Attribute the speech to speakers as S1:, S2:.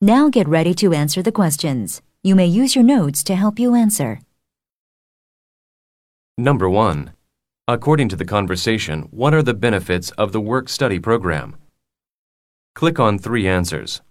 S1: Now get ready to answer the questions. You may use your notes to help you answer.
S2: Number 1. According to the conversation, what are the benefits of the work study program? Click on three answers.